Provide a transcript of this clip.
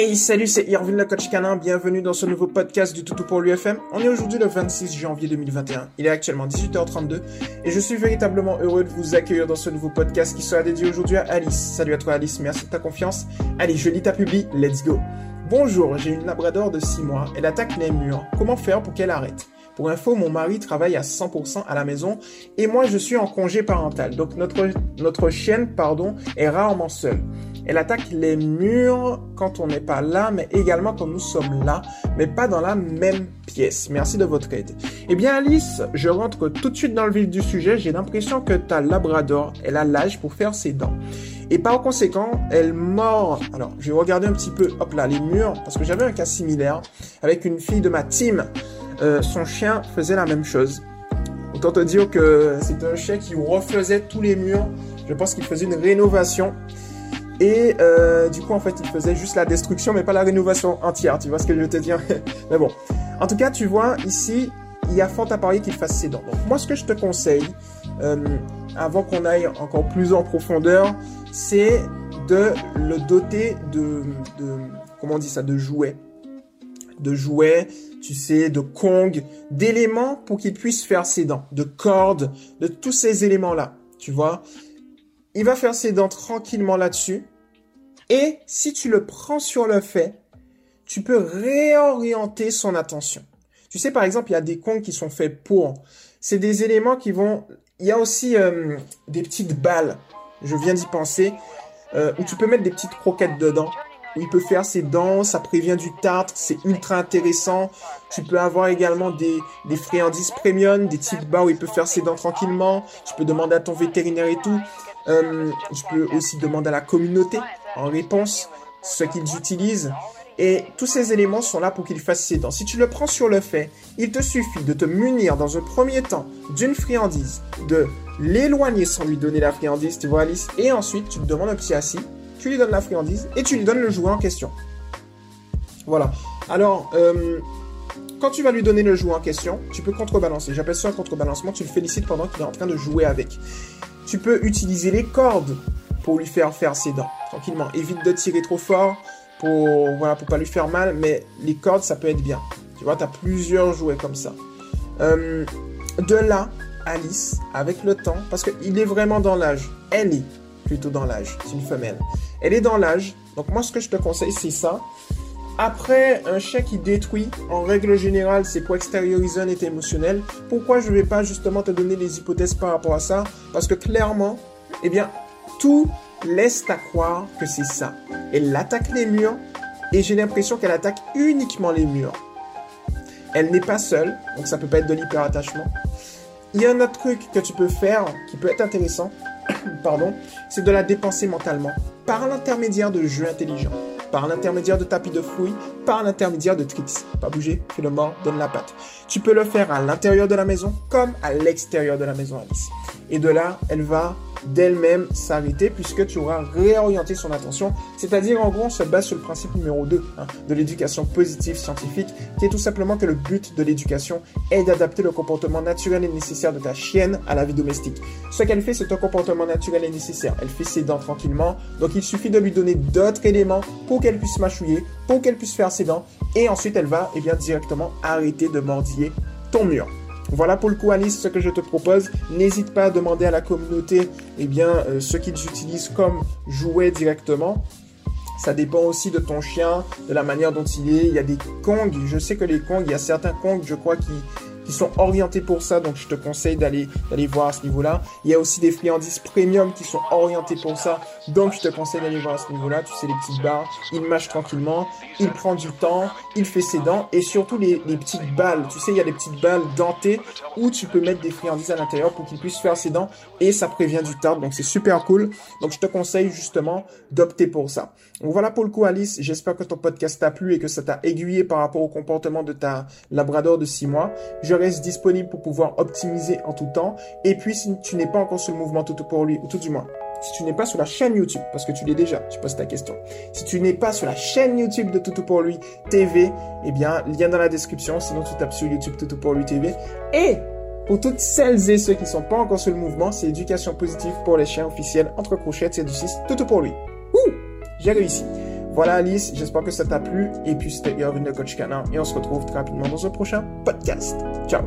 Hey, salut, c'est Irvin le coach canin. Bienvenue dans ce nouveau podcast du Toutou pour l'UFM. On est aujourd'hui le 26 janvier 2021. Il est actuellement 18h32 et je suis véritablement heureux de vous accueillir dans ce nouveau podcast qui sera dédié aujourd'hui à Alice. Salut à toi Alice, merci de ta confiance. Allez, je lis ta publi, let's go. Bonjour, j'ai une labrador de 6 mois. Elle attaque les murs. Comment faire pour qu'elle arrête? Pour info, mon mari travaille à 100% à la maison et moi je suis en congé parental. Donc notre, notre chienne pardon, est rarement seule. Elle attaque les murs quand on n'est pas là, mais également quand nous sommes là, mais pas dans la même pièce. Merci de votre aide. Eh bien Alice, je rentre tout de suite dans le vif du sujet. J'ai l'impression que ta labrador, elle a l'âge pour faire ses dents. Et par conséquent, elle mord. Alors, je vais regarder un petit peu, hop là, les murs, parce que j'avais un cas similaire avec une fille de ma team. Euh, son chien faisait la même chose. Autant te dire que c'est un chien qui refaisait tous les murs. Je pense qu'il faisait une rénovation. Et euh, du coup, en fait, il faisait juste la destruction, mais pas la rénovation entière. Tu vois ce que je veux te dire? Mais bon. En tout cas, tu vois, ici, il y a fort à parier qu'il fasse ses dents. Donc, moi, ce que je te conseille, euh, avant qu'on aille encore plus en profondeur, c'est de le doter de, de, comment on dit ça, de jouets. De jouets, tu sais, de Kong, d'éléments pour qu'il puisse faire ses dents, de cordes, de tous ces éléments-là. Tu vois? Il va faire ses dents tranquillement là-dessus. Et si tu le prends sur le fait, tu peux réorienter son attention. Tu sais, par exemple, il y a des contes qui sont faits pour. C'est des éléments qui vont... Il y a aussi euh, des petites balles, je viens d'y penser, euh, où tu peux mettre des petites croquettes dedans. Où il peut faire ses dents, ça prévient du tartre, c'est ultra intéressant. Tu peux avoir également des, friandises premium, des petites barres où il peut faire ses dents tranquillement. Tu peux demander à ton vétérinaire et tout. Euh, je peux aussi demander à la communauté en réponse ce qu'ils utilisent. Et tous ces éléments sont là pour qu'ils fassent ses dents. Si tu le prends sur le fait, il te suffit de te munir dans un premier temps d'une friandise, de l'éloigner sans lui donner la friandise, tu vois Alice, et ensuite tu te demandes un petit assis, tu lui donnes la friandise et tu lui donnes le jouet en question. Voilà. Alors, euh, quand tu vas lui donner le jouet en question, tu peux contrebalancer. J'appelle ça un contrebalancement. Tu le félicites pendant qu'il est en train de jouer avec. Tu peux utiliser les cordes pour lui faire faire ses dents tranquillement. Évite de tirer trop fort pour voilà pour pas lui faire mal, mais les cordes ça peut être bien. Tu vois, tu as plusieurs jouets comme ça. Euh, de là, Alice, avec le temps, parce qu'il est vraiment dans l'âge. Elle est plutôt dans l'âge. C'est une femelle. Elle est dans l'âge. Donc moi, ce que je te conseille, c'est ça. Après, un chien qui détruit, en règle générale, c'est pour extérioriser un état émotionnel. Pourquoi je ne vais pas justement te donner les hypothèses par rapport à ça? Parce que clairement, eh bien, tout laisse à croire que c'est ça. Elle attaque les murs et j'ai l'impression qu'elle attaque uniquement les murs. Elle n'est pas seule, donc ça peut pas être de l'hyperattachement. Il y a un autre truc que tu peux faire qui peut être intéressant, pardon, c'est de la dépenser mentalement par l'intermédiaire de jeux intelligents par l'intermédiaire de tapis de fouille, par l'intermédiaire de tricks. Pas bouger, fais le mort, donne la patte. Tu peux le faire à l'intérieur de la maison comme à l'extérieur de la maison, Alice. Et de là, elle va d'elle-même s'arrêter puisque tu auras réorienté son attention. C'est-à-dire, en gros, on se base sur le principe numéro 2 hein, de l'éducation positive scientifique, qui est tout simplement que le but de l'éducation est d'adapter le comportement naturel et nécessaire de ta chienne à la vie domestique. Ce qu'elle fait, c'est un comportement naturel et nécessaire. Elle fait ses dents tranquillement, donc il suffit de lui donner d'autres éléments pour qu'elle puisse mâchouiller, pour qu'elle puisse faire ses dents, et ensuite elle va eh bien, directement arrêter de mordiller ton mur. Voilà pour le coup Alice ce que je te propose. N'hésite pas à demander à la communauté eh bien, euh, ce qu'ils utilisent comme jouet directement. Ça dépend aussi de ton chien, de la manière dont il est. Il y a des kongs. Je sais que les kongs, il y a certains kongs, je crois, qui, sont orientés pour ça, donc je te conseille d'aller d'aller voir à ce niveau-là. Il y a aussi des friandises premium qui sont orientés pour ça, donc je te conseille d'aller voir à ce niveau-là. Tu sais les petites barres, il mâche tranquillement, il prend du temps, il fait ses dents et surtout les, les petites balles. Tu sais, il y a des petites balles dentées où tu peux mettre des friandises à l'intérieur pour qu'il puisse faire ses dents et ça prévient du tartre, donc c'est super cool. Donc je te conseille justement d'opter pour ça. Donc voilà pour le coup Alice, j'espère que ton podcast t'a plu et que ça t'a aiguillé par rapport au comportement de ta labrador de 6 mois. Je disponible pour pouvoir optimiser en tout temps. Et puis, si tu n'es pas encore sur le mouvement tout pour lui, ou tout du moins, si tu n'es pas sur la chaîne YouTube, parce que tu l'es déjà, tu poses ta question. Si tu n'es pas sur la chaîne YouTube de Toutou pour lui TV, eh bien, lien dans la description. Sinon, tu tapes sur YouTube Toutou pour lui TV. Et pour toutes celles et ceux qui ne sont pas encore sur le mouvement, c'est éducation positive pour les chiens officiels entre crochets, c'est du 6, Toutou pour lui. Ouh, j'ai réussi. Voilà Alice, j'espère que ça t'a plu. Et puis c'était Irvin de Coach Canin. Et on se retrouve très rapidement dans un prochain podcast. Ciao